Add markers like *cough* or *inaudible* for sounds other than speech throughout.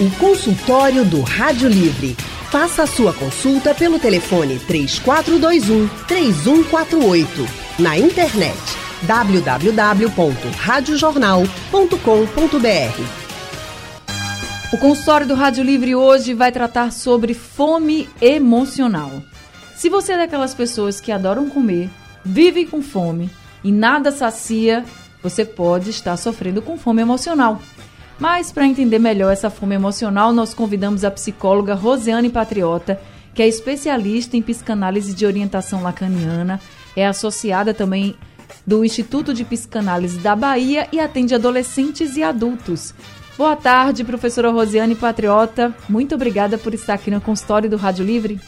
O consultório do Rádio Livre. Faça a sua consulta pelo telefone 3421 3148. Na internet www.radiojornal.com.br. O consultório do Rádio Livre hoje vai tratar sobre fome emocional. Se você é daquelas pessoas que adoram comer, vivem com fome e nada sacia, você pode estar sofrendo com fome emocional. Mas para entender melhor essa fome emocional, nós convidamos a psicóloga Rosiane Patriota, que é especialista em psicanálise de orientação lacaniana, é associada também do Instituto de Psicanálise da Bahia e atende adolescentes e adultos. Boa tarde, professora Rosiane Patriota. Muito obrigada por estar aqui no consultório do Rádio Livre.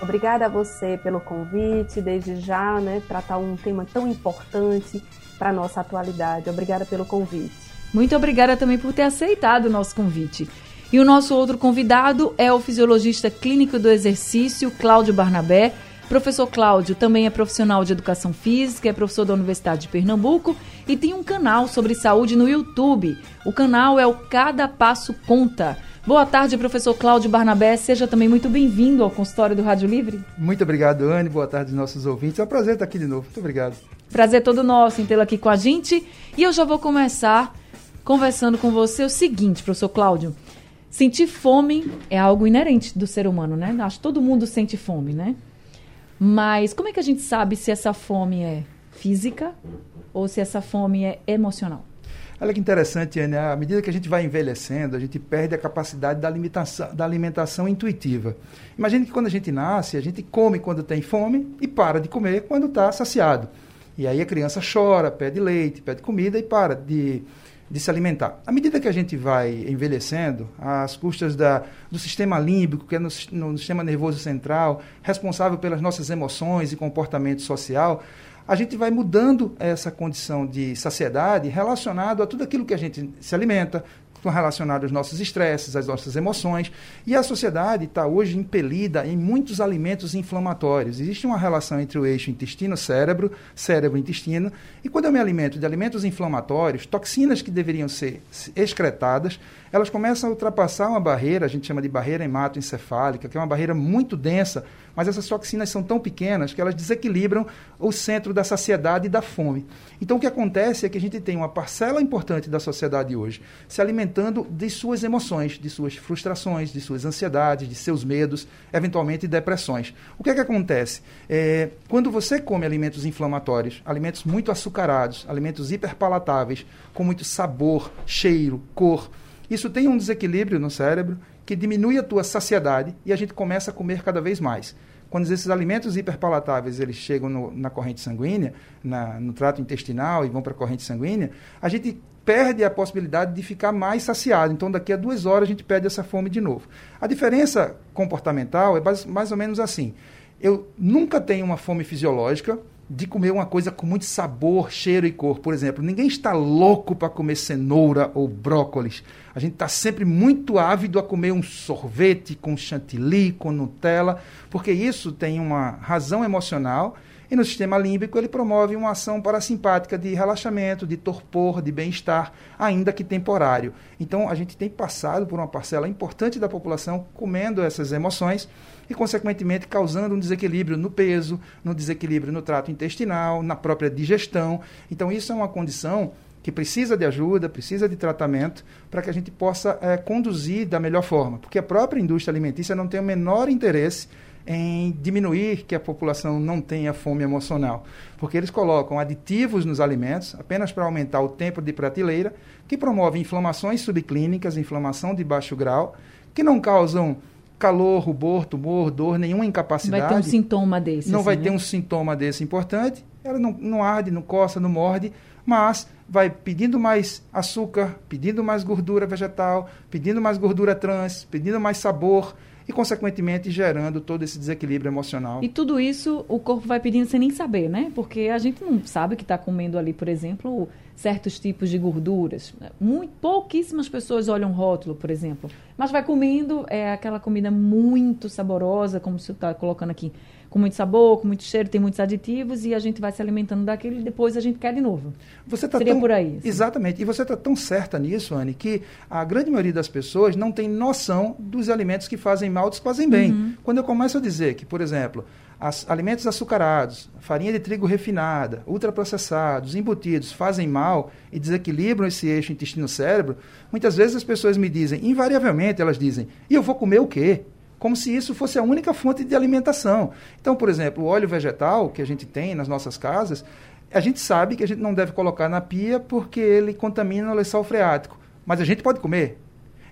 Obrigada a você pelo convite, desde já, né, tratar um tema tão importante para nossa atualidade. Obrigada pelo convite. Muito obrigada também por ter aceitado o nosso convite. E o nosso outro convidado é o fisiologista clínico do exercício, Cláudio Barnabé. Professor Cláudio também é profissional de educação física, é professor da Universidade de Pernambuco e tem um canal sobre saúde no YouTube. O canal é o Cada Passo Conta. Boa tarde, professor Cláudio Barnabé. Seja também muito bem-vindo ao consultório do Rádio Livre. Muito obrigado, Anne. Boa tarde, nossos ouvintes. É um prazer estar aqui de novo. Muito obrigado. Prazer todo nosso em tê-lo aqui com a gente. E eu já vou começar conversando com você o seguinte, professor Cláudio. Sentir fome é algo inerente do ser humano, né? Acho que todo mundo sente fome, né? Mas como é que a gente sabe se essa fome é física ou se essa fome é emocional? Olha que interessante, Ana. À medida que a gente vai envelhecendo, a gente perde a capacidade da alimentação, da alimentação intuitiva. Imagine que quando a gente nasce, a gente come quando tem fome e para de comer quando está saciado. E aí a criança chora, pede leite, pede comida e para de, de se alimentar. À medida que a gente vai envelhecendo, às custas da, do sistema límbico, que é no, no sistema nervoso central, responsável pelas nossas emoções e comportamento social, a gente vai mudando essa condição de saciedade relacionado a tudo aquilo que a gente se alimenta, relacionado aos nossos estresses, às nossas emoções. E a sociedade está hoje impelida em muitos alimentos inflamatórios. Existe uma relação entre o eixo intestino-cérebro, cérebro-intestino, e quando eu me alimento de alimentos inflamatórios, toxinas que deveriam ser excretadas, elas começam a ultrapassar uma barreira, a gente chama de barreira hematoencefálica, que é uma barreira muito densa, mas essas toxinas são tão pequenas que elas desequilibram o centro da saciedade e da fome. Então o que acontece é que a gente tem uma parcela importante da sociedade hoje se alimentando de suas emoções, de suas frustrações, de suas ansiedades, de seus medos, eventualmente depressões. O que é que acontece? É, quando você come alimentos inflamatórios, alimentos muito açucarados, alimentos hiperpalatáveis, com muito sabor, cheiro, cor, isso tem um desequilíbrio no cérebro que diminui a tua saciedade e a gente começa a comer cada vez mais. Quando esses alimentos hiperpalatáveis eles chegam no, na corrente sanguínea, na, no trato intestinal e vão para a corrente sanguínea, a gente perde a possibilidade de ficar mais saciado. Então, daqui a duas horas, a gente perde essa fome de novo. A diferença comportamental é mais ou menos assim. Eu nunca tenho uma fome fisiológica, de comer uma coisa com muito sabor, cheiro e cor. Por exemplo, ninguém está louco para comer cenoura ou brócolis. A gente está sempre muito ávido a comer um sorvete com chantilly, com Nutella, porque isso tem uma razão emocional e no sistema límbico ele promove uma ação parasimpática de relaxamento, de torpor, de bem-estar, ainda que temporário. Então a gente tem passado por uma parcela importante da população comendo essas emoções e, consequentemente, causando um desequilíbrio no peso, no desequilíbrio no trato intestinal, na própria digestão. Então, isso é uma condição que precisa de ajuda, precisa de tratamento, para que a gente possa é, conduzir da melhor forma. Porque a própria indústria alimentícia não tem o menor interesse em diminuir que a população não tenha fome emocional, porque eles colocam aditivos nos alimentos apenas para aumentar o tempo de prateleira, que promovem inflamações subclínicas, inflamação de baixo grau, que não causam calor, rubor, tumor, dor, nenhuma incapacidade. Vai ter um sintoma desse. Não assim, vai né? ter um sintoma desse importante. Ela não, não arde, não coça, não morde, mas vai pedindo mais açúcar, pedindo mais gordura vegetal, pedindo mais gordura trans, pedindo mais sabor, e, consequentemente, gerando todo esse desequilíbrio emocional. E tudo isso o corpo vai pedindo sem nem saber, né? Porque a gente não sabe que está comendo ali, por exemplo, certos tipos de gorduras. Muito, pouquíssimas pessoas olham rótulo, por exemplo. Mas vai comendo é, aquela comida muito saborosa, como você está colocando aqui, com muito sabor, com muito cheiro, tem muitos aditivos e a gente vai se alimentando daquilo e depois a gente quer de novo. Você tá Seria tão, por aí. assim. Exatamente. E você está tão certa nisso, Anne, que a grande maioria das pessoas não tem noção dos alimentos que fazem mal dos que fazem bem. Uhum. Quando eu começo a dizer que, por exemplo, as- alimentos açucarados, farinha de trigo refinada, ultraprocessados, embutidos fazem mal e desequilibram esse eixo intestino-cérebro, muitas vezes as pessoas me dizem, invariavelmente elas dizem, e eu vou comer o quê? Como se isso fosse a única fonte de alimentação. Então, por exemplo, o óleo vegetal que a gente tem nas nossas casas, a gente sabe que a gente não deve colocar na pia porque ele contamina o lençol freático. Mas a gente pode comer.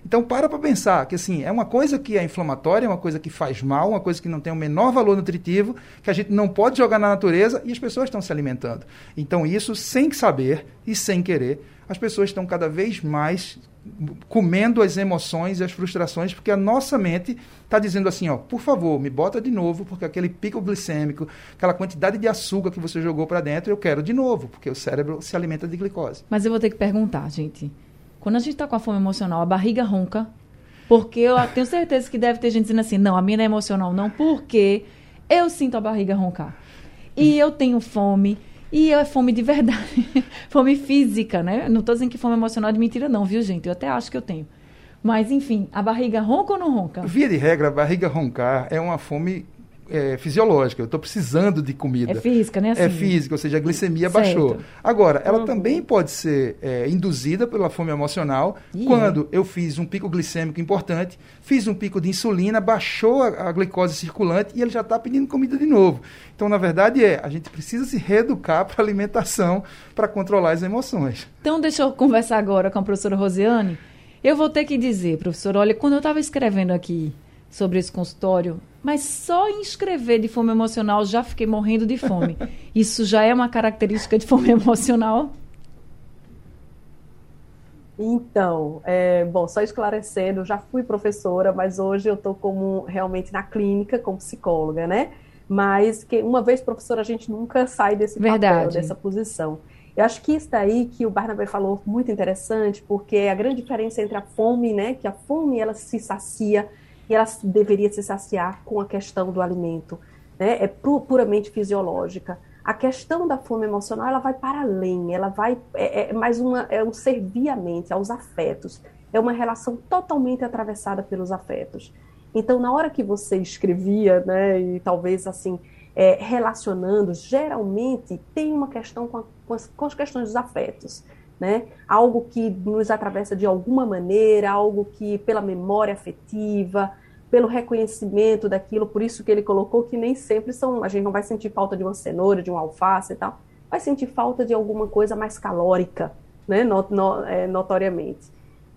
Então para para pensar que assim, é uma coisa que é inflamatória, é uma coisa que faz mal, uma coisa que não tem o menor valor nutritivo, que a gente não pode jogar na natureza e as pessoas estão se alimentando. Então isso sem saber e sem querer, as pessoas estão cada vez mais comendo as emoções e as frustrações, porque a nossa mente está dizendo assim, ó, por favor, me bota de novo, porque aquele pico glicêmico, aquela quantidade de açúcar que você jogou para dentro, eu quero de novo, porque o cérebro se alimenta de glicose. Mas eu vou ter que perguntar, gente. Quando a gente está com a fome emocional, a barriga ronca. Porque eu tenho certeza que deve ter gente dizendo assim, não, a minha não é emocional, não, porque eu sinto a barriga roncar. E eu tenho fome. E é fome de verdade. *laughs* fome física, né? Não estou dizendo que fome emocional é de mentira, não, viu, gente? Eu até acho que eu tenho. Mas, enfim, a barriga ronca ou não ronca? Via de regra, a barriga roncar é uma fome é, fisiológica. Eu estou precisando de comida. É física, né? É Assim. física, ou seja, a glicemia Certo. baixou. Agora, ela Uhum. também pode ser é, induzida pela fome emocional quando eu fiz um pico glicêmico importante, fiz um pico de insulina, baixou a, a glicose circulante e ele já está pedindo comida de novo. Então, na verdade, é, a gente precisa se reeducar para a alimentação para controlar as emoções. Então, deixa eu conversar agora com a professora Rosiane. Eu vou ter que dizer, professora, olha, quando eu estava escrevendo aqui sobre esse consultório, mas só em escrever de fome emocional já fiquei morrendo de fome. *laughs* Isso já é uma característica de fome emocional? Então, é, bom, só esclarecendo, eu já fui professora, mas hoje eu estou como realmente na clínica como psicóloga, né? Mas que uma vez professora a gente nunca sai desse papel, Verdade. dessa posição. Eu acho que isso daí que o Barnabé falou muito interessante, porque a grande diferença entre a fome, né? Que a fome ela se sacia e ela deveria se saciar com a questão do alimento, né? É pu- puramente fisiológica. A questão da fome emocional ela vai para além, ela vai é, é mais uma é um servir à mente, aos afetos. É uma relação totalmente atravessada pelos afetos. Então, na hora que você escrevia, né, e talvez assim é, relacionando, geralmente tem uma questão com, a- com as, com as questões dos afetos, né? Algo que nos atravessa de alguma maneira, algo que pela memória afetiva, pelo reconhecimento daquilo, por isso que ele colocou que nem sempre são, a gente não vai sentir falta de uma cenoura, de um alface e tal, vai sentir falta de alguma coisa mais calórica, né, no, no, é, notoriamente.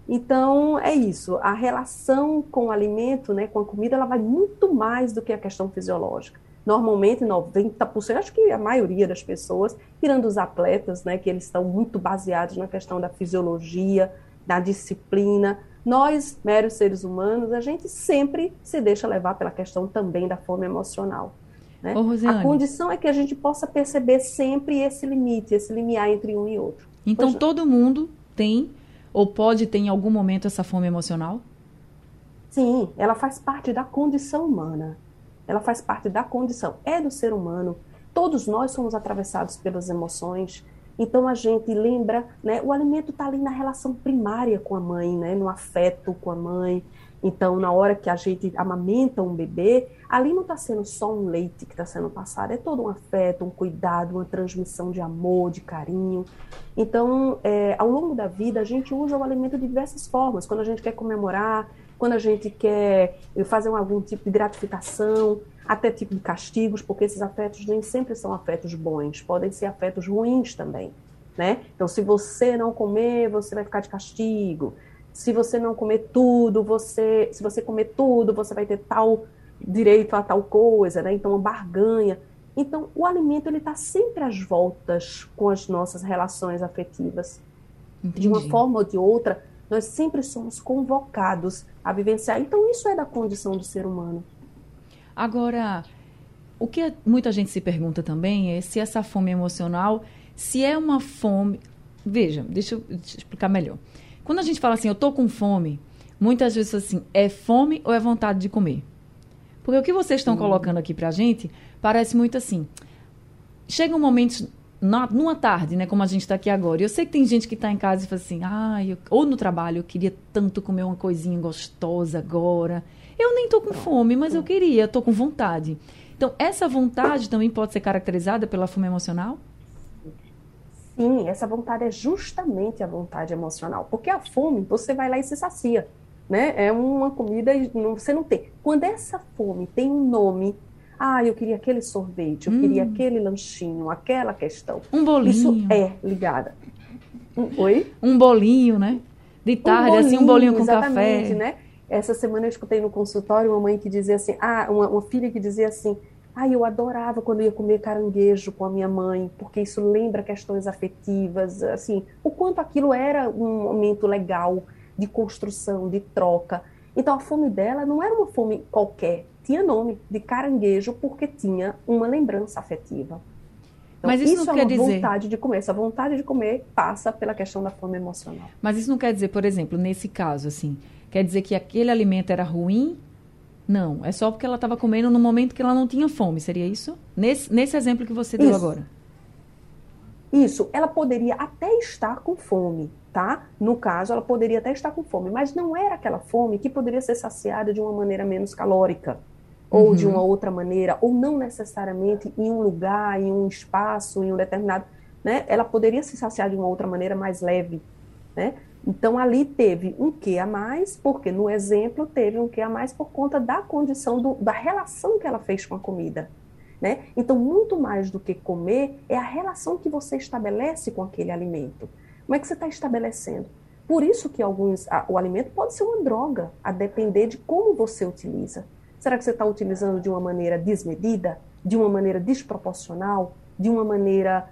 Então, é isso, a relação com o alimento, né, com a comida, ela vai muito mais do que a questão fisiológica. Normalmente, 90%, acho que a maioria das pessoas, tirando os atletas, né, que eles estão muito baseados na questão da fisiologia, da disciplina, nós, meros seres humanos, a gente sempre se deixa levar pela questão também da fome emocional. Né? Ô. A condição é que a gente possa perceber sempre esse limite, esse limiar entre um e outro. Então, Pois não. todo mundo tem ou pode ter em algum momento essa fome emocional? Sim, ela faz parte da condição humana. Ela faz parte da condição, é do ser humano. Todos nós somos atravessados pelas emoções. Então a gente lembra, né? O alimento está ali na relação primária com a mãe, né? No afeto com a mãe. Então, na hora que a gente amamenta um bebê, ali não está sendo só um leite que está sendo passado, é todo um afeto, um cuidado, uma transmissão de amor, de carinho. Então, é, ao longo da vida, a gente usa o alimento de diversas formas. Quando a gente quer comemorar, quando a gente quer fazer algum tipo de gratificação, até tipo de castigos, porque esses afetos nem sempre são afetos bons, podem ser afetos ruins também, né? Então, se você não comer, você vai ficar de castigo. Se você não comer tudo, você, se você comer tudo, você vai ter tal direito a tal coisa, né? Então, uma barganha. Então, o alimento ele está sempre às voltas com as nossas relações afetivas. Entendi. De uma forma ou de outra, nós sempre somos convocados a vivenciar. Então, isso é da condição do ser humano. Agora, o que muita gente se pergunta também é se essa fome emocional, se é uma fome. Veja, deixa eu explicar melhor. Quando a gente fala assim, eu tô com fome, muitas vezes assim, é fome ou é vontade de comer? Porque o que vocês estão colocando aqui pra gente parece muito assim. Chegam momentos na, numa tarde, né, como a gente está aqui agora. Eu sei que tem gente que está em casa e fala assim, ah, eu, ou no trabalho, eu queria tanto comer uma coisinha gostosa agora. Eu nem estou com fome, mas eu queria, estou com vontade. Então, essa vontade também pode ser caracterizada pela fome emocional? Sim, essa vontade é justamente a vontade emocional. Porque a fome, você vai lá e se sacia. Né? É uma comida, você não tem. Quando essa fome tem um nome, ah, eu queria aquele sorvete, eu hum. queria aquele lanchinho, aquela questão. Um bolinho. Isso é ligada. Oi? Um bolinho, né? De tarde, um bolinho, assim, um bolinho com café. né? Essa semana eu escutei no consultório uma mãe que dizia assim, ah, uma, uma filha que dizia assim, ah, eu adorava quando ia comer caranguejo com a minha mãe, porque isso lembra questões afetivas, assim, o quanto aquilo era um momento legal de construção, de troca. Então a fome dela não era uma fome qualquer, tinha nome de caranguejo porque tinha uma lembrança afetiva. Então, Mas isso, isso não é quer dizer... vontade de comer. Essa vontade de comer passa pela questão da fome emocional. Mas isso não quer dizer, por exemplo, nesse caso, assim, quer dizer que aquele alimento era ruim não, é só porque ela estava comendo no momento que ela não tinha fome, seria isso? Nesse, nesse exemplo que você deu isso. agora. Isso, ela poderia até estar com fome, tá? No caso, ela poderia até estar com fome, mas não era aquela fome que poderia ser saciada de uma maneira menos calórica, ou uhum. de uma outra maneira, ou não necessariamente em um lugar, em um espaço, em um determinado. Né? Ela poderia se saciar de uma outra maneira mais leve, né? Então ali teve um que a mais, porque no exemplo teve um que a mais por conta da condição do, da relação que ela fez com a comida. Né? Então, muito mais do que comer é a relação que você estabelece com aquele alimento. Como é que você está estabelecendo? Por isso que alguns, a, o alimento pode ser uma droga, a depender de como você utiliza. Será que você está utilizando de uma maneira desmedida, de uma maneira desproporcional, de uma maneira,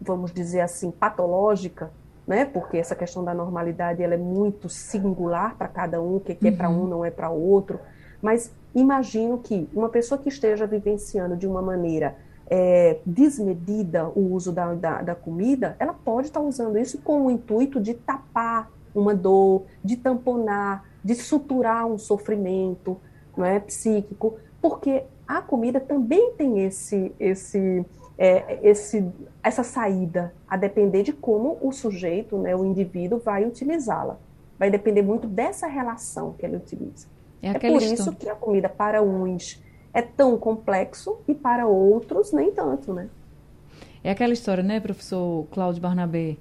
vamos dizer assim, patológica? né? Porque essa questão da normalidade ela é muito singular para cada um, o que, que é para um não é para outro. Mas imagino que uma pessoa que esteja vivenciando de uma maneira é, desmedida o uso da, da, da comida, ela pode estar tá usando isso com o intuito de tapar uma dor, de tamponar, de suturar um sofrimento, não é psíquico, porque a comida também tem esse esse é, esse, essa saída, a depender de como o sujeito, né, o indivíduo, vai utilizá-la. Vai depender muito dessa relação que ele utiliza. É, é por isso que a comida para uns é tão complexo e para outros nem tanto, né? É aquela história, né, professor Cláudio Barnabé?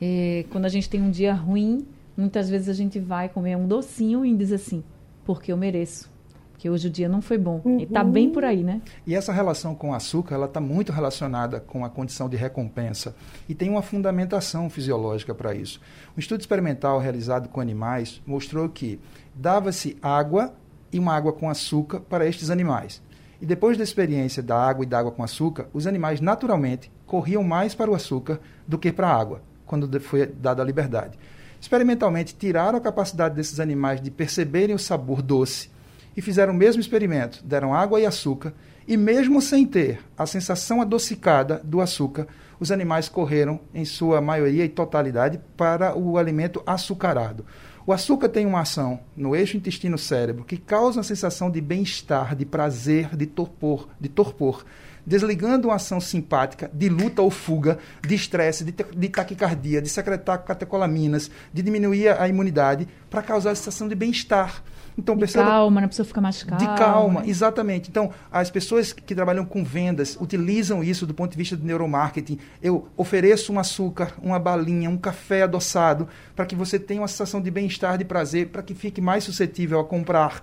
É, quando a gente tem um dia ruim, muitas vezes a gente vai comer um docinho e diz assim, porque eu mereço que hoje o dia não foi bom. Uhum. E está bem por aí, né? E essa relação com o açúcar, ela está muito relacionada com a condição de recompensa e tem uma fundamentação fisiológica para isso. Um estudo experimental realizado com animais mostrou que dava-se água e uma água com açúcar para estes animais. E depois da experiência da água e da água com açúcar, os animais naturalmente corriam mais para o açúcar do que para a água, quando foi dada a liberdade. Experimentalmente, tiraram a capacidade desses animais de perceberem o sabor doce e fizeram o mesmo experimento. Deram água e açúcar, e mesmo sem ter a sensação adocicada do açúcar, os animais correram, em sua maioria e totalidade, para o alimento açucarado. O açúcar tem uma ação no eixo intestino-cérebro que causa uma sensação de bem-estar, de prazer, de torpor, de torpor, desligando uma ação simpática de luta ou fuga, de estresse, de, de taquicardia, de secretar catecolaminas, de diminuir a imunidade, para causar a sensação de bem-estar. Então, de perceba, calma, né? a pessoa fica mais calma. De calma, né? exatamente. Então, as pessoas que trabalham com vendas utilizam isso do ponto de vista do neuromarketing. Eu ofereço um açúcar, uma balinha, um café adoçado, para que você tenha uma sensação de bem-estar, de prazer, para que fique mais suscetível a comprar.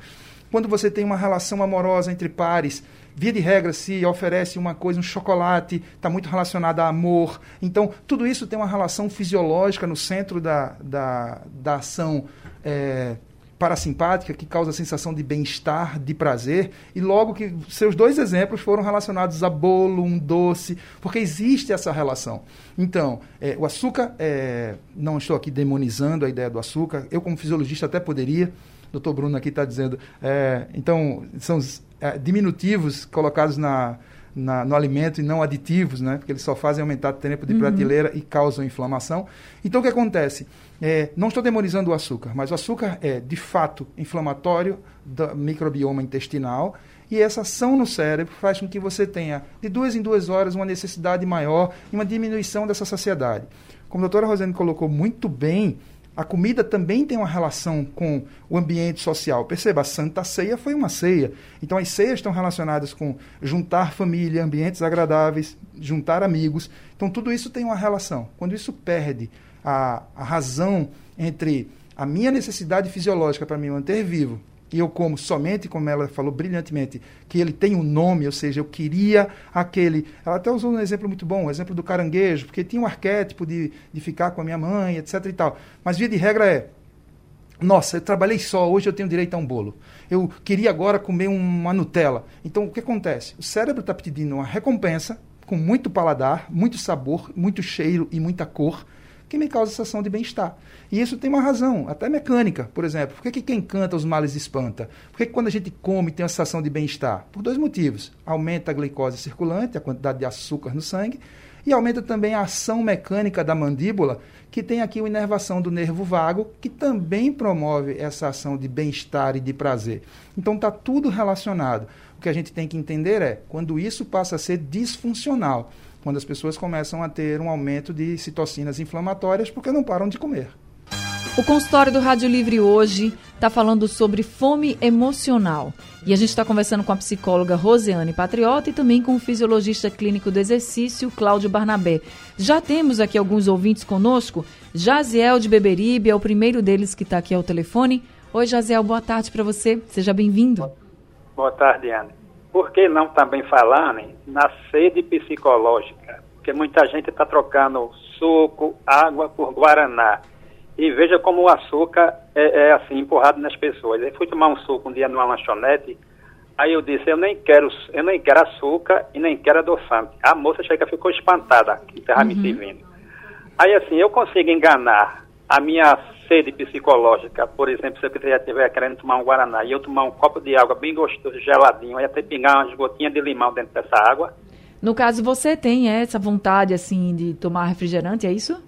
Quando você tem uma relação amorosa entre pares, via de regra, se oferece uma coisa, um chocolate, está muito relacionado a amor. Então, tudo isso tem uma relação fisiológica no centro da, da, da ação é, parasimpática que causa a sensação de bem-estar, de prazer, e logo que seus dois exemplos foram relacionados a bolo, um doce, porque existe essa relação. Então, é, o açúcar, é, não estou aqui demonizando a ideia do açúcar, eu como fisiologista até poderia, doutor Bruno aqui está dizendo, é, então, são é, diminutivos colocados na, na, no alimento e não aditivos, né? porque eles só fazem aumentar o tempo de uhum. prateleira e causam inflamação. Então, o que acontece? É, não estou demonizando o açúcar, mas o açúcar é, de fato, inflamatório do microbioma intestinal e essa ação no cérebro faz com que você tenha, de duas em duas horas, uma necessidade maior e uma diminuição dessa saciedade. Como a doutora Rosane colocou muito bem, a comida também tem uma relação com o ambiente social. Perceba, a Santa Ceia foi uma ceia. Então, as ceias estão relacionadas com juntar família, ambientes agradáveis, juntar amigos. Então, tudo isso tem uma relação. Quando isso perde a, a razão entre a minha necessidade fisiológica para me manter vivo e eu como somente, como ela falou brilhantemente, que ele tem um nome, ou seja, eu queria aquele. Ela até usou um exemplo muito bom, o exemplo do caranguejo, porque tinha um arquétipo de, de ficar com a minha mãe, etc. e tal. Mas via de regra é. Nossa, eu trabalhei só, hoje eu tenho direito a um bolo. Eu queria agora comer uma Nutella. Então, o que acontece? O cérebro está pedindo uma recompensa com muito paladar, muito sabor, muito cheiro e muita cor que me causa sensação de bem-estar. E isso tem uma razão, até mecânica, por exemplo. Por que, que quem canta os males espanta? Por que, que quando a gente come tem uma sensação de bem-estar? Por dois motivos. Aumenta a glicose circulante, a quantidade de açúcar no sangue, e aumenta também a ação mecânica da mandíbula, que tem aqui a inervação do nervo vago, que também promove essa ação de bem-estar e de prazer. Então está tudo relacionado. O que a gente tem que entender é quando isso passa a ser disfuncional quando as pessoas começam a ter um aumento de citocinas inflamatórias porque não param de comer. O consultório do Rádio Livre hoje está falando sobre fome emocional. E a gente está conversando com a psicóloga Rosiane Patriota e também com o fisiologista clínico do exercício, Cláudio Barnabé. Já temos aqui alguns ouvintes conosco. Jaziel de Beberibe é o primeiro deles que está aqui ao telefone. Oi, Jaziel, boa tarde para você. Seja bem-vindo. Boa tarde, Ana por que não também falar né, na sede psicológica? Porque muita gente está trocando suco, água por guaraná. E veja como o açúcar é, é, assim, empurrado nas pessoas. Eu fui tomar um suco um dia numa lanchonete, aí eu disse, eu nem quero, eu nem quero açúcar e nem quero adoçante. A moça chega ficou espantada que estava uhum. me servindo. Aí assim, eu consigo enganar a minha sede psicológica, por exemplo, se eu estiver querendo tomar um Guaraná e eu tomar um copo de água bem gostoso, geladinho, e até pingar umas gotinhas de limão dentro dessa água. No caso, você tem essa vontade, assim, de tomar refrigerante, é isso?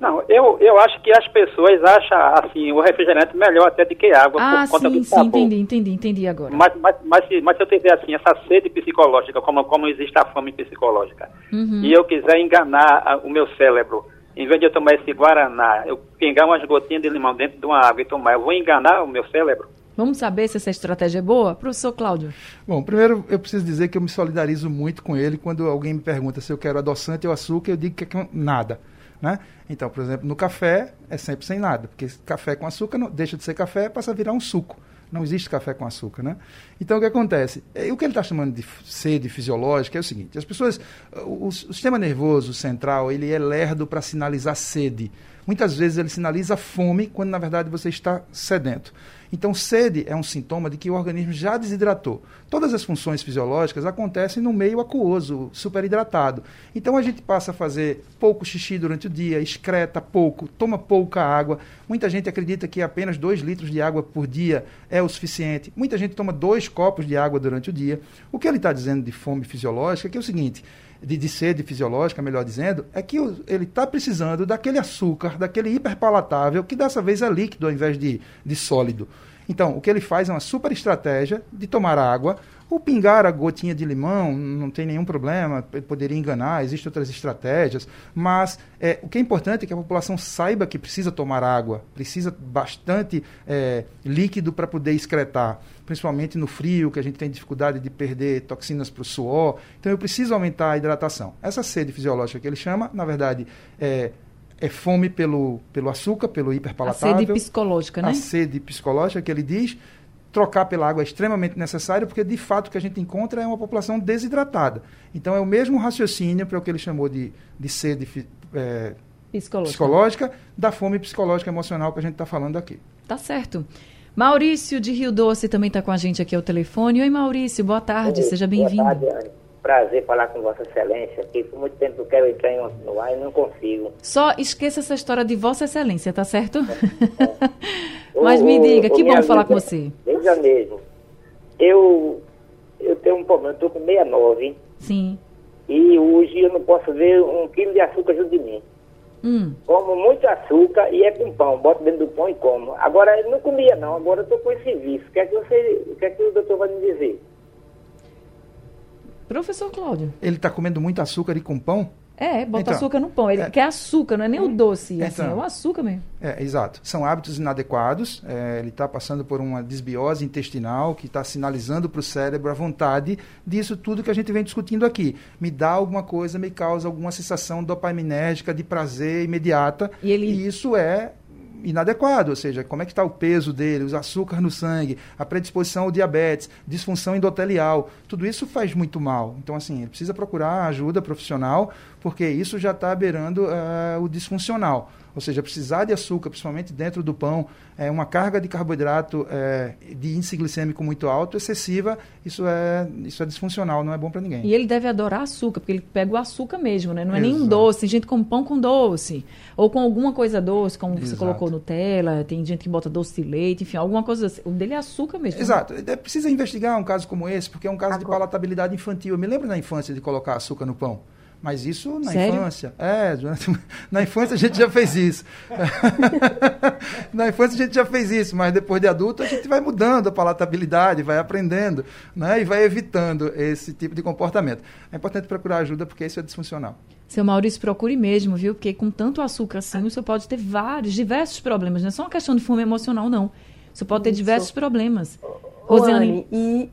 Não, eu, eu acho que as pessoas acham, assim, o refrigerante melhor até do que água. Ah, por conta sim, do sim, entendi, entendi, entendi agora. Mas, mas, mas, se, mas se eu tiver, assim, essa sede psicológica, como, como existe a fome psicológica, uhum. e eu quiser enganar a, o meu cérebro em vez de eu tomar esse Guaraná, eu pingar umas gotinhas de limão dentro de uma água e tomar, eu vou enganar o meu cérebro? Vamos saber se essa estratégia é boa? Professor Cláudio. Bom, primeiro eu preciso dizer que eu me solidarizo muito com ele quando alguém me pergunta se eu quero adoçante ou açúcar, eu digo que é nada. Né? Então, por exemplo, no café é sempre sem nada, porque café com açúcar não, deixa de ser café passa a virar um suco. Não existe café com açúcar, né? Então, o que acontece? É, o que ele está chamando de sede fisiológica é o seguinte: as pessoas, o, o sistema nervoso central, ele é lerdo para sinalizar sede. Muitas vezes ele sinaliza fome quando na verdade você está sedento. Então, sede é um sintoma de que o organismo já desidratou. Todas as funções fisiológicas acontecem no meio aquoso, superhidratado. Então, a gente passa a fazer pouco xixi durante o dia, excreta pouco, toma pouca água. Muita gente acredita que apenas 2 litros de água por dia é o suficiente. Muita gente toma dois copos de água durante o dia. O que ele está dizendo de fome fisiológica é é o seguinte: de, de sede fisiológica, melhor dizendo, é que o, ele está precisando daquele açúcar, daquele hiperpalatável, que dessa vez é líquido ao invés de, de sólido. Então, o que ele faz é uma super estratégia de tomar água, o pingar a gotinha de limão não tem nenhum problema, poderia enganar, existem outras estratégias, mas é, o que é importante é que a população saiba que precisa tomar água, precisa bastante é, líquido para poder excretar, principalmente no frio, que a gente tem dificuldade de perder toxinas para o suor. Então eu preciso aumentar a hidratação. Essa sede fisiológica que ele chama, na verdade, é é fome pelo, pelo açúcar, pelo hiperpalatável. A sede psicológica, né? A sede psicológica que ele diz trocar pela água é extremamente necessário, porque de fato o que a gente encontra é uma população desidratada. Então é o mesmo raciocínio para o que ele chamou de, de sede é, psicológica. psicológica, da fome psicológica emocional que a gente está falando aqui. Tá certo. Maurício de Rio Doce também está com a gente aqui ao telefone. Oi, Maurício, boa tarde, Oi, seja bem-vindo. Boa tarde, Prazer falar com Vossa Excelência, que por muito tempo eu quero entrar no ar e não consigo. Só esqueça essa história de Vossa Excelência, tá certo? É. *laughs* Mas me diga, que bom falar com você. Veja mesmo, eu, eu tenho um problema, estou com 69. Sim. E hoje eu não posso ver um quilo de açúcar junto de mim. Hum. Como muito açúcar e é com pão, boto dentro do pão e como. Agora, eu não comia não, agora eu estou com esse vício. O que é que, você, o, que é que o doutor vai me dizer? Professor Cláudio. Ele está comendo muito açúcar e com pão? É, bota então, açúcar no pão. Ele é, quer açúcar, não é nem o doce, assim, então, assim, é o açúcar mesmo. É, exato. São hábitos inadequados. É, ele está passando por uma desbiose intestinal que está sinalizando para o cérebro a vontade disso tudo que a gente vem discutindo aqui. Me dá alguma coisa, me causa alguma sensação dopaminérgica de prazer imediata. E, ele... e isso é inadequado, ou seja, como é que está o peso dele, os açúcares no sangue, a predisposição ao diabetes, disfunção endotelial, tudo isso faz muito mal. Então, assim, ele precisa procurar ajuda profissional, porque isso já está beirando uh, o disfuncional. Ou seja, precisar de açúcar, principalmente dentro do pão, é uma carga de carboidrato é, de índice glicêmico muito alto, excessiva, isso é, isso é disfuncional, não é bom para ninguém. E ele deve adorar açúcar, porque ele pega o açúcar mesmo, né? Não é Exato. nem um doce. Tem gente com pão com doce, ou com alguma coisa doce, como Exato. você colocou Nutella, tem gente que bota doce de leite, enfim, alguma coisa assim. O dele é açúcar mesmo. Exato. Né? Precisa investigar um caso como esse, porque é um caso Agora. de palatabilidade infantil. Eu me lembro na infância de colocar açúcar no pão. Mas isso na Sério? infância. É, *laughs* na infância a gente já fez isso. *laughs* na infância a gente já fez isso, mas depois de adulto a gente vai mudando a palatabilidade, vai aprendendo, né? E vai evitando esse tipo de comportamento. É importante procurar ajuda porque isso é disfuncional. Seu Maurício, procure mesmo, viu? Porque com tanto açúcar assim, o senhor pode ter vários, diversos problemas. Não é só uma questão de fome emocional, não. Você pode ter diversos problemas. Rosiane, e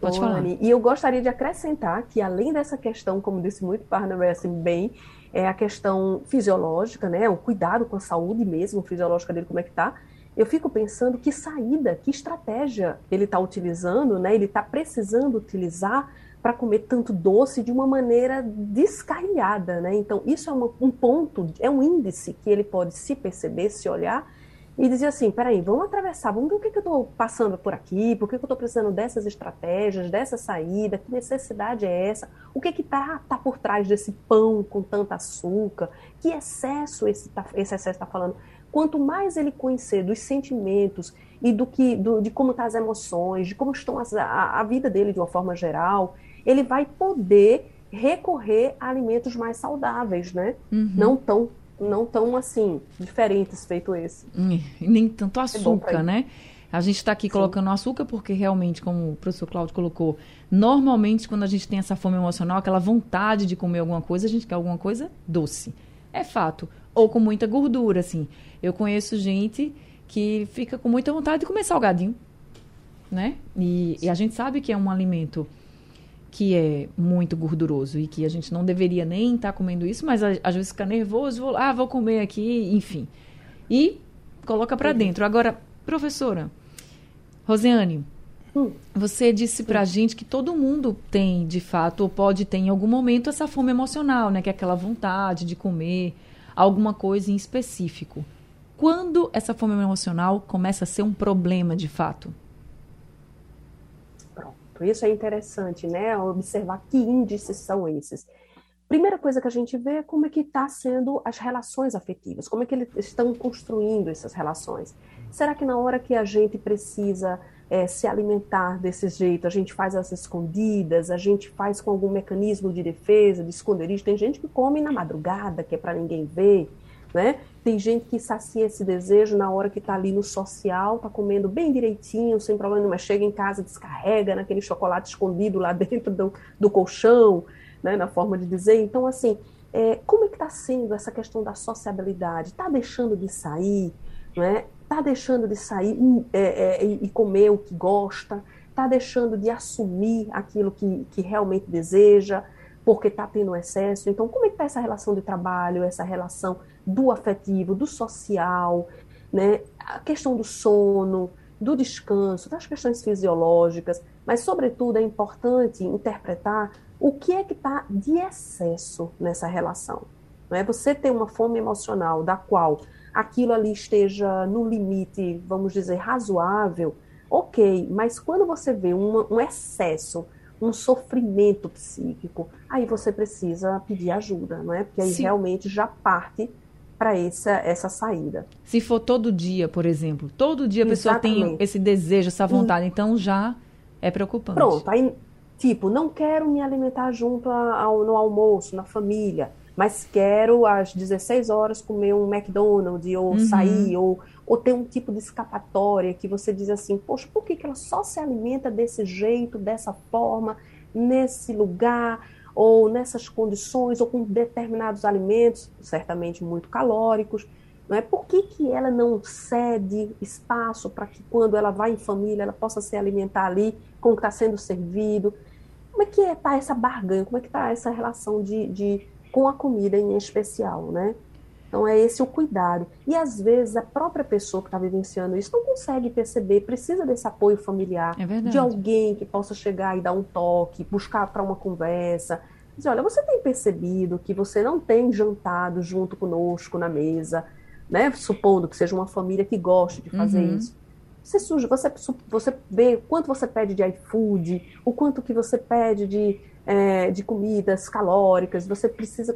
Pode falar. E eu gostaria de acrescentar que, além dessa questão, como disse muito Barnabé, assim, bem, é a questão fisiológica, né? O cuidado com a saúde mesmo, fisiológica dele, como é que tá. Eu fico pensando que saída, que estratégia ele está utilizando, né? Ele está precisando utilizar para comer tanto doce de uma maneira descarrilhada, né? Então, isso é uma, um ponto, é um índice que ele pode se perceber, se olhar e dizia assim: peraí, vamos atravessar, vamos ver o que, que eu estou passando por aqui, por que, que eu estou precisando dessas estratégias, dessa saída, que necessidade é essa, o que está tá por trás desse pão com tanta açúcar, que excesso esse, tá, esse excesso está falando. Quanto mais ele conhecer dos sentimentos e do que, do, de como estão tá as emoções, de como estão as, a, a vida dele de uma forma geral, ele vai poder recorrer a alimentos mais saudáveis, né? Uhum. Não tão não tão assim diferentes feito esse. Hum, nem tanto é açúcar, é né? A gente está aqui Sim. colocando açúcar porque realmente, como o professor Cláudio colocou, normalmente quando a gente tem essa fome emocional, aquela vontade de comer alguma coisa, a gente quer alguma coisa doce. É fato. Ou com muita gordura, assim. Eu conheço gente que fica com muita vontade de comer salgadinho, né? E, e a gente sabe que é um alimento que é muito gorduroso e que a gente não deveria nem estar tá comendo isso, mas às vezes fica nervoso, vou, ah, vou comer aqui, enfim. E coloca para dentro. Agora, professora, Rosiane, hum. você disse para a gente que todo mundo tem, de fato, ou pode ter em algum momento essa fome emocional, né? Que é aquela vontade de comer alguma coisa em específico. Quando essa fome emocional começa a ser um problema de fato? Isso é interessante, né? Observar que índices são esses. Primeira coisa que a gente vê é como é que está sendo as relações afetivas, como é que eles estão construindo essas relações. Será que na hora que a gente precisa é, se alimentar desse jeito, a gente faz as escondidas, a gente faz com algum mecanismo de defesa, de esconderijo? Tem gente que come na madrugada, que é para ninguém ver, né? Tem gente que sacia esse desejo na hora que está ali no social, está comendo bem direitinho, sem problema mas chega em casa, descarrega naquele chocolate escondido lá *laughs* dentro do, do colchão, né, na forma de dizer. Então, assim, é, como é que está sendo essa questão da sociabilidade? Está deixando de sair? Né? Está deixando de sair é, é, e comer o que gosta? Está deixando de assumir aquilo que, que realmente deseja? porque está tendo excesso. Então, como é que está essa relação de trabalho, essa relação do afetivo, do social, né? a questão do sono, do descanso, das questões fisiológicas, mas, sobretudo, é importante interpretar o que é que está de excesso nessa relação. Não é? Você tem uma fome emocional da qual aquilo ali esteja no limite, vamos dizer, razoável, ok, mas quando você vê um, um excesso um sofrimento psíquico, aí você precisa pedir ajuda, não é? Porque aí Sim. realmente já parte para essa, essa saída. Se for todo dia, por exemplo, todo dia a pessoa tem esse desejo, essa vontade, e... então já é preocupante. Pronto, aí, tipo, não quero me alimentar junto ao, no almoço, na família, mas quero às 16 horas comer um McDonald's, ou uhum. sair, ou ou tem um tipo de escapatória que você diz assim, poxa, por que, que ela só se alimenta desse jeito, dessa forma, nesse lugar ou nessas condições ou com determinados alimentos, certamente muito calóricos. Não é? Por que, que ela não cede espaço para que quando ela vai em família ela possa se alimentar ali com o que está sendo servido? Como é que está é, essa barganha? Como é que está essa relação de, de, com a comida em especial, né? Então é esse o cuidado. E às vezes a própria pessoa que está vivenciando isso não consegue perceber, precisa desse apoio familiar, é de alguém que possa chegar e dar um toque, buscar para uma conversa. Dizer, olha, você tem percebido que você não tem jantado junto conosco na mesa, né? Supondo que seja uma família que goste de fazer uhum. isso. Você, suja, você, você vê quanto você pede de iFood, o quanto que você pede de, é, de comidas calóricas, você precisa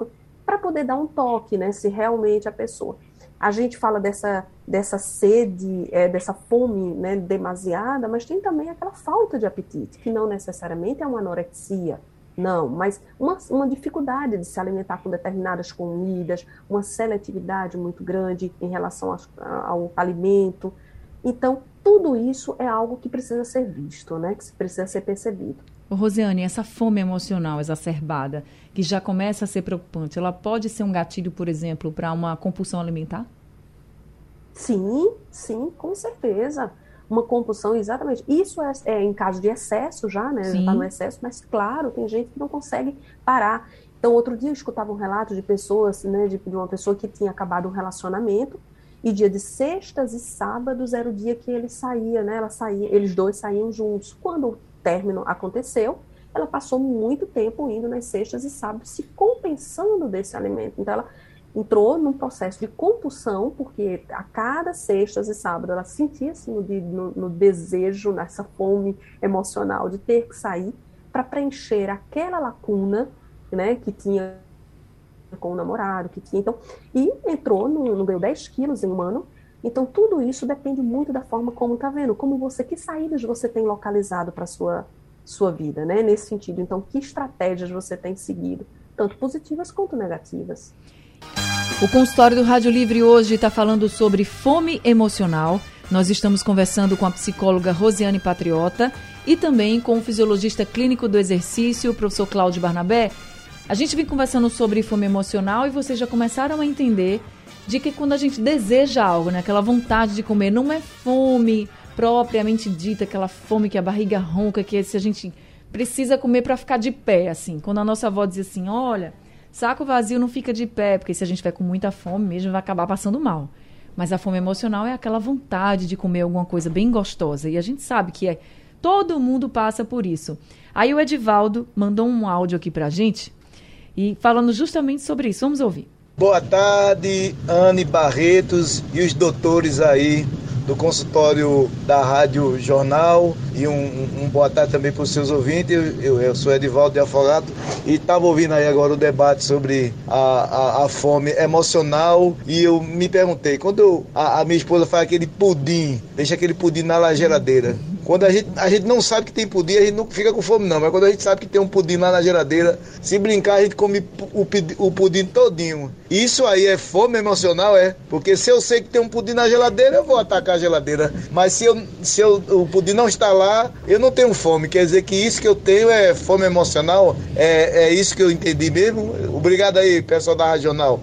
para poder dar um toque, né? Se realmente a pessoa. A gente fala dessa, dessa sede, é, dessa fome né, demasiada, mas tem também aquela falta de apetite, que não necessariamente é uma anorexia, não, mas uma, uma dificuldade de se alimentar com determinadas comidas, uma seletividade muito grande em relação ao, ao alimento. Então, tudo isso é algo que precisa ser visto, né? que precisa ser percebido. Rosiane, essa fome emocional exacerbada, que já começa a ser preocupante, ela pode ser um gatilho, por exemplo, para uma compulsão alimentar? Sim, sim, com certeza uma compulsão, exatamente. Isso é, é em caso de excesso já, né? Sim. Já está no excesso, mas claro, tem gente que não consegue parar. Então, outro dia eu escutava um relato de pessoas, né, de, de uma pessoa que tinha acabado um relacionamento e dia de sextas e sábados era o dia que ele saía, né? Ela saía, eles dois saíam juntos. Quando término aconteceu, ela passou muito tempo indo nas sextas e sábados se compensando desse alimento. Então ela entrou num processo de compulsão, porque a cada sextas e sábado ela sentia-se no, no, no, desejo, nessa fome emocional de ter que sair para preencher aquela lacuna né, que tinha com o namorado, que tinha. Então, e entrou, no ganhou 10 quilos em um ano. Então, tudo isso depende muito da forma como está vendo, como você, que saídas você tem localizado para sua, sua vida, né? Nesse sentido. Então, que estratégias você tem seguido, tanto positivas quanto negativas. O consultório do Rádio Livre hoje está falando sobre fome emocional. Nós estamos conversando com a psicóloga Rosiane Patriota e também com o fisiologista clínico do exercício, o professor Cláudio Barnabé. A gente vem conversando sobre fome emocional e vocês já começaram a entender de que quando a gente deseja algo, né, aquela vontade de comer, não é fome propriamente dita, aquela fome que a barriga ronca, que se a gente precisa comer para ficar de pé, assim. Quando a nossa avó dizia assim, olha, Saco vazio não fica de pé, porque se a gente tiver com muita fome mesmo, vai acabar passando mal. Mas a fome emocional é aquela vontade de comer alguma coisa bem gostosa. E a gente sabe que é, todo mundo passa por isso. Aí o Edivaldo mandou um áudio aqui pra gente e falando justamente sobre isso. Vamos ouvir. Boa tarde, Anne Barretos e os doutores aí do consultório da Rádio Jornal e um, um, boa tarde também para os seus ouvintes. Eu, eu, sou Edivaldo de Afogado e estava ouvindo aí agora o debate sobre a, a, a, fome emocional e eu me perguntei, quando eu, a, a minha esposa faz aquele pudim, deixa aquele pudim na geladeira, quando a gente, a gente não sabe que tem pudim, a gente não fica com fome, não. Mas quando a gente sabe que tem um pudim lá na geladeira, se brincar, a gente come o, o pudim todinho. Isso aí é fome emocional, é? Porque se eu sei que tem um pudim na geladeira, eu vou atacar a geladeira. Mas se, eu, se eu, o pudim não está lá, eu não tenho fome. Quer dizer que isso que eu tenho é fome emocional? É, é isso que eu entendi mesmo? Obrigado aí, pessoal da Regional.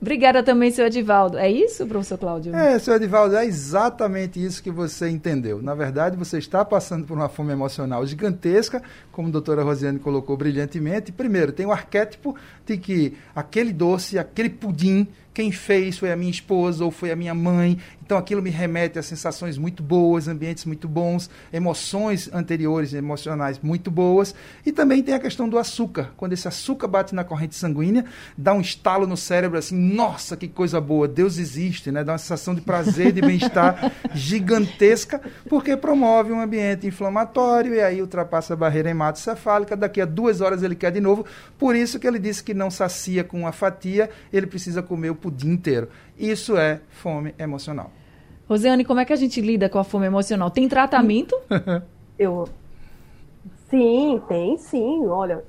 Obrigada também, seu Edivaldo. É isso, professor Cláudio? É, seu Edivaldo, é exatamente isso que você entendeu. Na verdade, você está passando por uma fome emocional gigantesca, como a doutora Rosiane colocou brilhantemente. Primeiro, tem o arquétipo de que aquele doce, aquele pudim quem fez foi a minha esposa ou foi a minha mãe. Então aquilo me remete a sensações muito boas, ambientes muito bons, emoções anteriores, emocionais muito boas. E também tem a questão do açúcar. Quando esse açúcar bate na corrente sanguínea, dá um estalo no cérebro assim, nossa, que coisa boa, Deus existe, né? Dá uma sensação de prazer, de bem-estar *laughs* gigantesca, porque promove um ambiente inflamatório e aí ultrapassa a barreira hematocefálica. Daqui a duas horas ele quer de novo. Por isso que ele disse que não sacia com uma fatia, ele precisa comer o o dia inteiro. Isso é fome emocional. Rosiane, como é que a gente lida com a fome emocional? Tem tratamento? *laughs* Eu Sim, tem sim. Olha,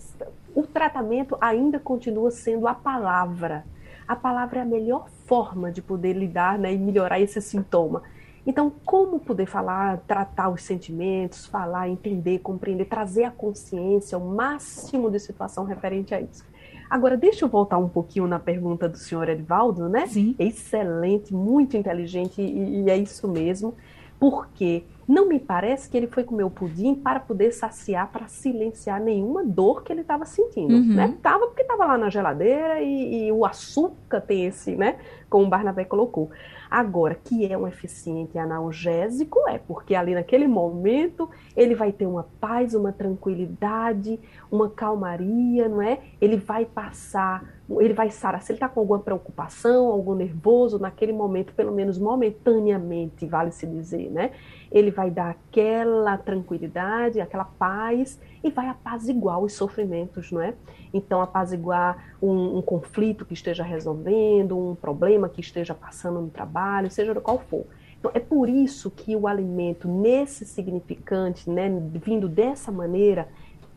o tratamento ainda continua sendo a palavra. A palavra é a melhor forma de poder lidar né, e melhorar esse sintoma. Então, como poder falar, tratar os sentimentos, falar, entender, compreender, trazer a consciência, o máximo de situação referente a isso. Agora, deixa eu voltar um pouquinho na pergunta do senhor Edvaldo, né? Sim. Excelente, muito inteligente, e, e é isso mesmo. Porque não me parece que ele foi comer o pudim para poder saciar, para silenciar nenhuma dor que ele estava sentindo. Uhum. Né? Tava porque estava lá na geladeira e, e, o açúcar tem esse, né? Como o Barnabé colocou. Agora, que é um eficiente analgésico, é porque ali naquele momento ele vai ter uma paz, uma tranquilidade, uma calmaria, não é? Ele vai passar, ele vai sarar. Se ele está com alguma preocupação, algum nervoso, naquele momento, pelo menos momentaneamente, vale se dizer, né? Ele vai dar aquela tranquilidade, aquela paz e vai apaziguar os sofrimentos, não é? Então, apaziguar um, um, conflito que esteja resolvendo, um problema que esteja passando no trabalho, seja qual for. Então, é por isso que o alimento, nesse significante, né, vindo dessa maneira,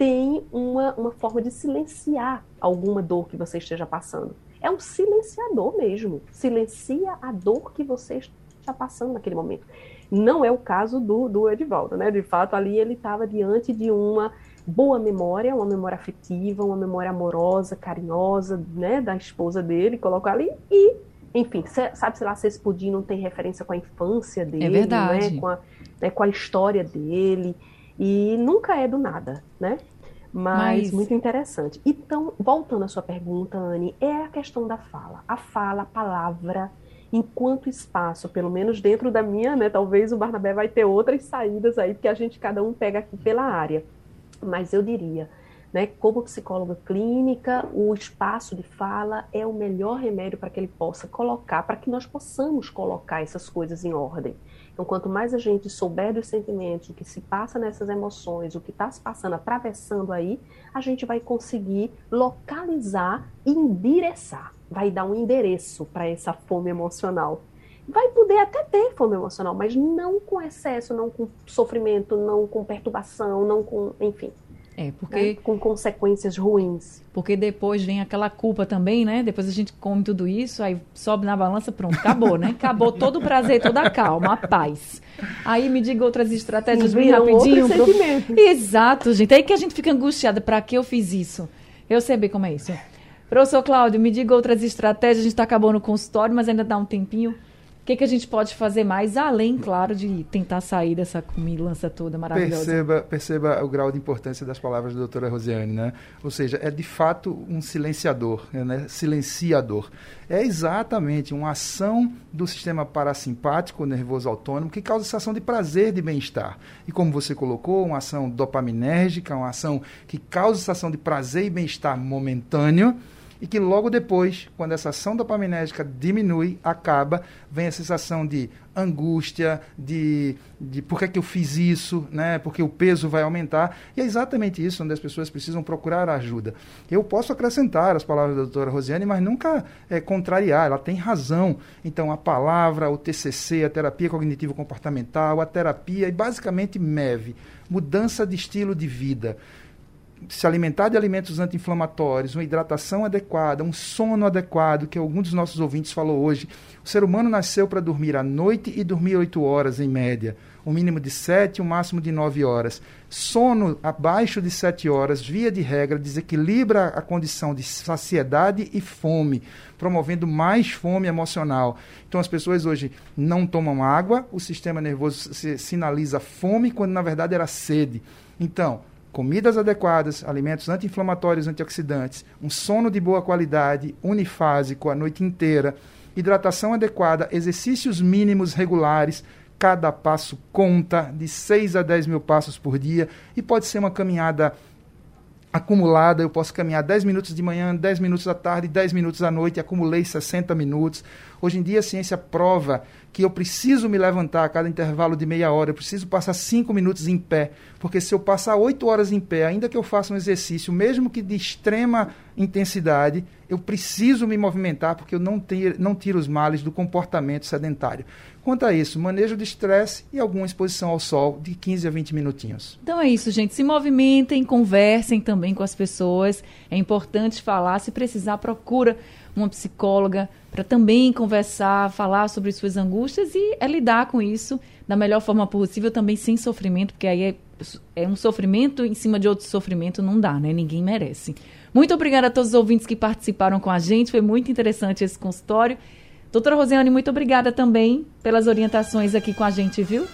tem uma, uma forma de silenciar alguma dor que você esteja passando. É um silenciador mesmo. Silencia a dor que você está passando naquele momento. Não é o caso do, do Edivaldo, né? De fato, ali ele estava diante de uma boa memória, uma memória afetiva, uma memória amorosa, carinhosa, né, da esposa dele, coloca ali e, enfim, sabe se lá se esse pudim não tem referência com a infância dele, é verdade. Né, com, a, né, com a história dele e nunca é do nada, né? Mas, Mas, muito interessante. Então, voltando à sua pergunta, Anne, é a questão da fala. A fala, a palavra, enquanto espaço, pelo menos dentro da minha, né? Talvez o Barnabé vai ter outras saídas aí, porque a gente cada um pega aqui pela área mas eu diria, né, como psicóloga clínica, o espaço de fala é o melhor remédio para que ele possa colocar, para que nós possamos colocar essas coisas em ordem. Então, quanto mais a gente souber dos sentimentos, o que se passa nessas emoções, o que está se passando, atravessando aí, a gente vai conseguir localizar e endereçar, vai dar um endereço para essa fome emocional vai poder até ter fome emocional, mas não com excesso, não com sofrimento, não com perturbação, não com, enfim. É, porque. Né? Com consequências ruins. Porque depois vem aquela culpa também, né? Depois a gente come tudo isso, aí sobe na balança, pronto, acabou, né? Acabou todo o prazer, toda a calma, a paz. Aí me diga outras estratégias bem rapidinho. Pro... Exato, gente. Aí que a gente fica angustiada, para que eu fiz isso? Eu sei bem como é isso. Professor Cláudio, me diga outras estratégias. A gente está acabando o consultório, mas ainda dá um tempinho que, que a gente pode fazer mais, além, claro, de tentar sair dessa comilança toda maravilhosa? Perceba, perceba o grau de importância das palavras da doutora Rosiane, né? Ou seja, é de fato um silenciador, né? silenciador. É exatamente uma ação do sistema parasimpático, nervoso autônomo, que causa sensação de prazer, de bem-estar. E como você colocou, uma ação dopaminérgica, uma ação que causa sensação de prazer e bem-estar momentâneo, e que logo depois, quando essa ação dopaminérgica diminui, acaba, vem a sensação de angústia, de, de por que, é que eu fiz isso, né? porque o peso vai aumentar. E é exatamente isso onde as pessoas precisam procurar ajuda. Eu posso acrescentar as palavras da doutora Rosiane, mas nunca é, contrariar, ela tem razão. Então, a palavra, o TCC, a terapia cognitivo-comportamental, a terapia e basicamente MEV, mudança de estilo de vida se alimentar de alimentos anti-inflamatórios, uma hidratação adequada, um sono adequado, que algum dos nossos ouvintes falou hoje. O ser humano nasceu para dormir à noite e dormir oito horas em média. Um mínimo de sete, um máximo de nove horas. Sono abaixo de sete horas, via de regra, desequilibra a condição de saciedade e fome, promovendo mais fome emocional. Então as pessoas hoje não tomam água, o sistema nervoso sinaliza fome quando na verdade era sede. Então, comidas adequadas, alimentos anti-inflamatórios, antioxidantes, um sono de boa qualidade, unifásico a noite inteira, hidratação adequada, exercícios mínimos regulares, cada passo conta, de 6 a 10 mil passos por dia, e pode ser uma caminhada acumulada, eu posso caminhar 10 minutos de manhã, 10 minutos da tarde, 10 minutos à noite, acumulei 60 minutos. Hoje em dia a ciência prova que eu preciso me levantar a cada intervalo de meia hora, eu preciso passar 5 minutos em pé, porque se eu passar 8 horas em pé, ainda que eu faça um exercício, mesmo que de extrema intensidade, eu preciso me movimentar porque eu não, ter, não tiro os males do comportamento sedentário. Quanto a isso, manejo de estresse e alguma exposição ao sol de 15 a 20 minutinhos. Então é isso, gente. Se movimentem, conversem também com as pessoas. É importante falar. Se precisar, procura uma psicóloga, para também conversar, falar sobre suas angústias e é lidar com isso da melhor forma possível, também sem sofrimento, porque aí é, é um sofrimento em cima de outro sofrimento, não dá, né? Ninguém merece. Muito obrigada a todos os ouvintes que participaram com a gente, foi muito interessante esse consultório. Doutora Rosiane, muito obrigada também pelas orientações aqui com a gente, viu?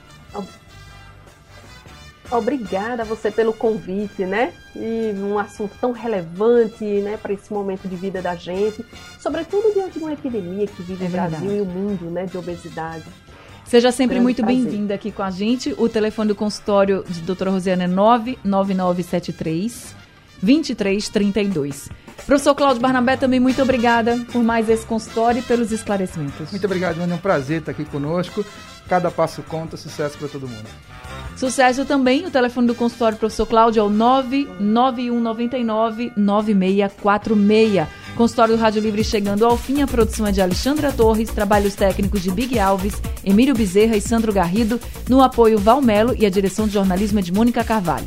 Obrigada a você pelo convite, né? E um assunto tão relevante, né, para esse momento de vida da gente, sobretudo diante de uma epidemia que vive é o Brasil e o mundo, né, de obesidade. Seja sempre muito bem-vinda aqui com a gente. O telefone do consultório de doutora Rosiana é 99973 2332. Professor Cláudio Barnabé, também muito obrigada por mais esse consultório e pelos esclarecimentos. Muito obrigado, Ana. É um prazer estar aqui conosco. Cada passo conta, sucesso para todo mundo. Sucesso também, o telefone do consultório professor Cláudio é o 99199 9646. Consultório do Rádio Livre chegando ao fim, a produção é de Alexandra Torres, trabalhos técnicos de Big Alves, Emílio Bezerra e Sandro Garrido, no apoio Valmelo e a direção de jornalismo é de Mônica Carvalho.